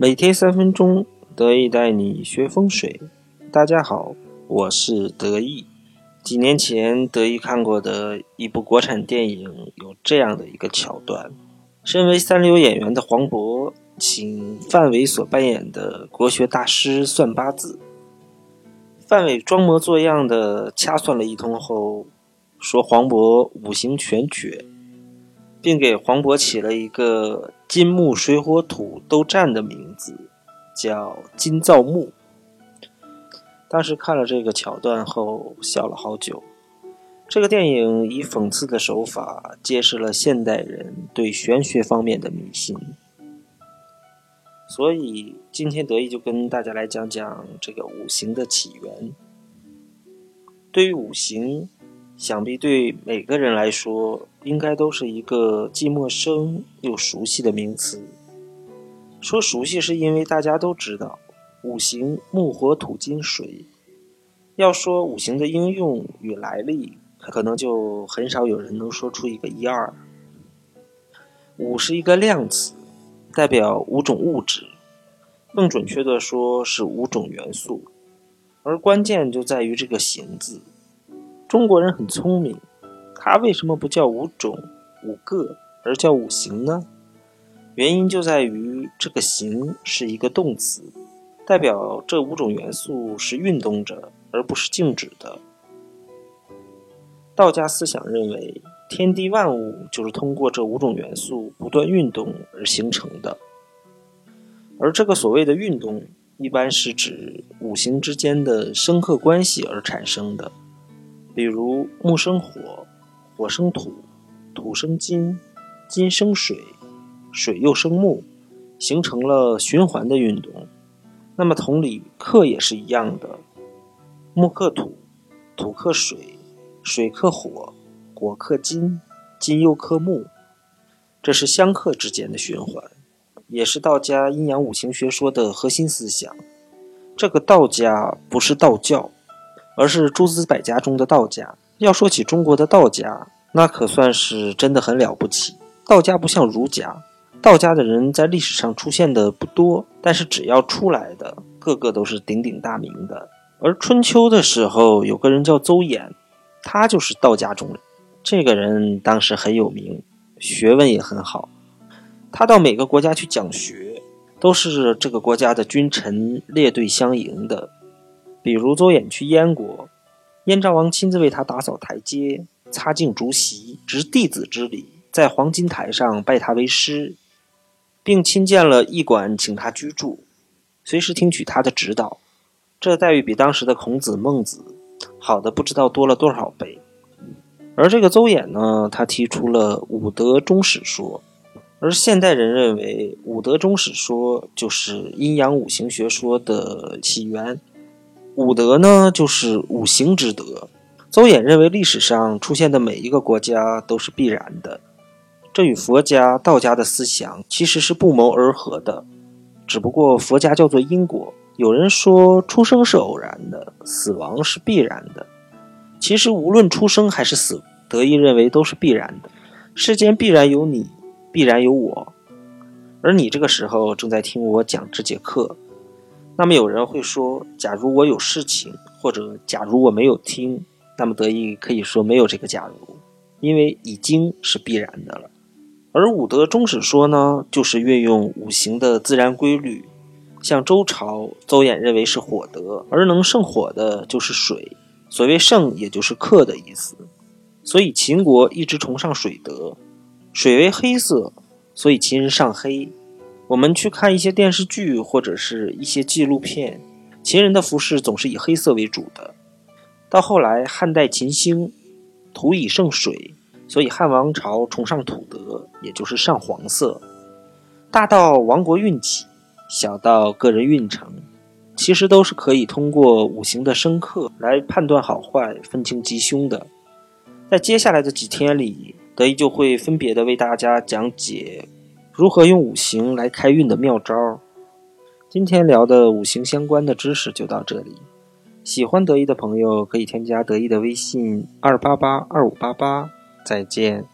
每天三分钟，得意带你学风水。大家好，我是得意。几年前，得意看过的一部国产电影有这样的一个桥段：身为三流演员的黄渤，请范伟所扮演的国学大师算八字。范伟装模作样的掐算了一通后，说黄渤五行全缺。并给黄渤起了一个金木水火土都占的名字，叫金造木。当时看了这个桥段后，笑了好久。这个电影以讽刺的手法揭示了现代人对玄学方面的迷信。所以今天得意就跟大家来讲讲这个五行的起源。对于五行。想必对每个人来说，应该都是一个既陌生又熟悉的名词。说熟悉，是因为大家都知道五行木、火、土、金、水。要说五行的应用与来历，可能就很少有人能说出一个一二。五是一个量词，代表五种物质，更准确的说是五种元素，而关键就在于这个“行”字。中国人很聪明，他为什么不叫五种、五个，而叫五行呢？原因就在于这个“行”是一个动词，代表这五种元素是运动着，而不是静止的。道家思想认为，天地万物就是通过这五种元素不断运动而形成的，而这个所谓的运动，一般是指五行之间的生克关系而产生的。比如木生火，火生土，土生金，金生水，水又生木，形成了循环的运动。那么同理，克也是一样的，木克土，土克水，水克火，火克金，金又克木，这是相克之间的循环，也是道家阴阳五行学说的核心思想。这个道家不是道教。而是诸子百家中的道家。要说起中国的道家，那可算是真的很了不起。道家不像儒家，道家的人在历史上出现的不多，但是只要出来的，个个都是鼎鼎大名的。而春秋的时候，有个人叫邹衍，他就是道家中人。这个人当时很有名，学问也很好。他到每个国家去讲学，都是这个国家的君臣列队相迎的。比如邹衍去燕国，燕昭王亲自为他打扫台阶、擦净竹席，执弟子之礼，在黄金台上拜他为师，并亲建了驿馆，请他居住，随时听取他的指导。这待遇比当时的孔子、孟子好的不知道多了多少倍。而这个邹衍呢，他提出了五德终始说，而现代人认为五德终始说就是阴阳五行学说的起源。五德呢，就是五行之德。邹衍认为，历史上出现的每一个国家都是必然的，这与佛家、道家的思想其实是不谋而合的。只不过佛家叫做因果，有人说出生是偶然的，死亡是必然的。其实无论出生还是死，德意认为都是必然的。世间必然有你，必然有我，而你这个时候正在听我讲这节课。那么有人会说，假如我有事情，或者假如我没有听，那么得意可以说没有这个假如，因为已经是必然的了。而五德终始说呢，就是运用五行的自然规律。像周朝，邹衍认为是火德，而能胜火的就是水。所谓胜，也就是克的意思。所以秦国一直崇尚水德，水为黑色，所以秦人尚黑。我们去看一些电视剧或者是一些纪录片，秦人的服饰总是以黑色为主的。到后来汉代秦兴，土以胜水，所以汉王朝崇尚土德，也就是上黄色。大到王国运气，小到个人运程，其实都是可以通过五行的生克来判断好坏、分清吉凶的。在接下来的几天里，德一就会分别的为大家讲解。如何用五行来开运的妙招？今天聊的五行相关的知识就到这里。喜欢得意的朋友可以添加得意的微信二八八二五八八。再见。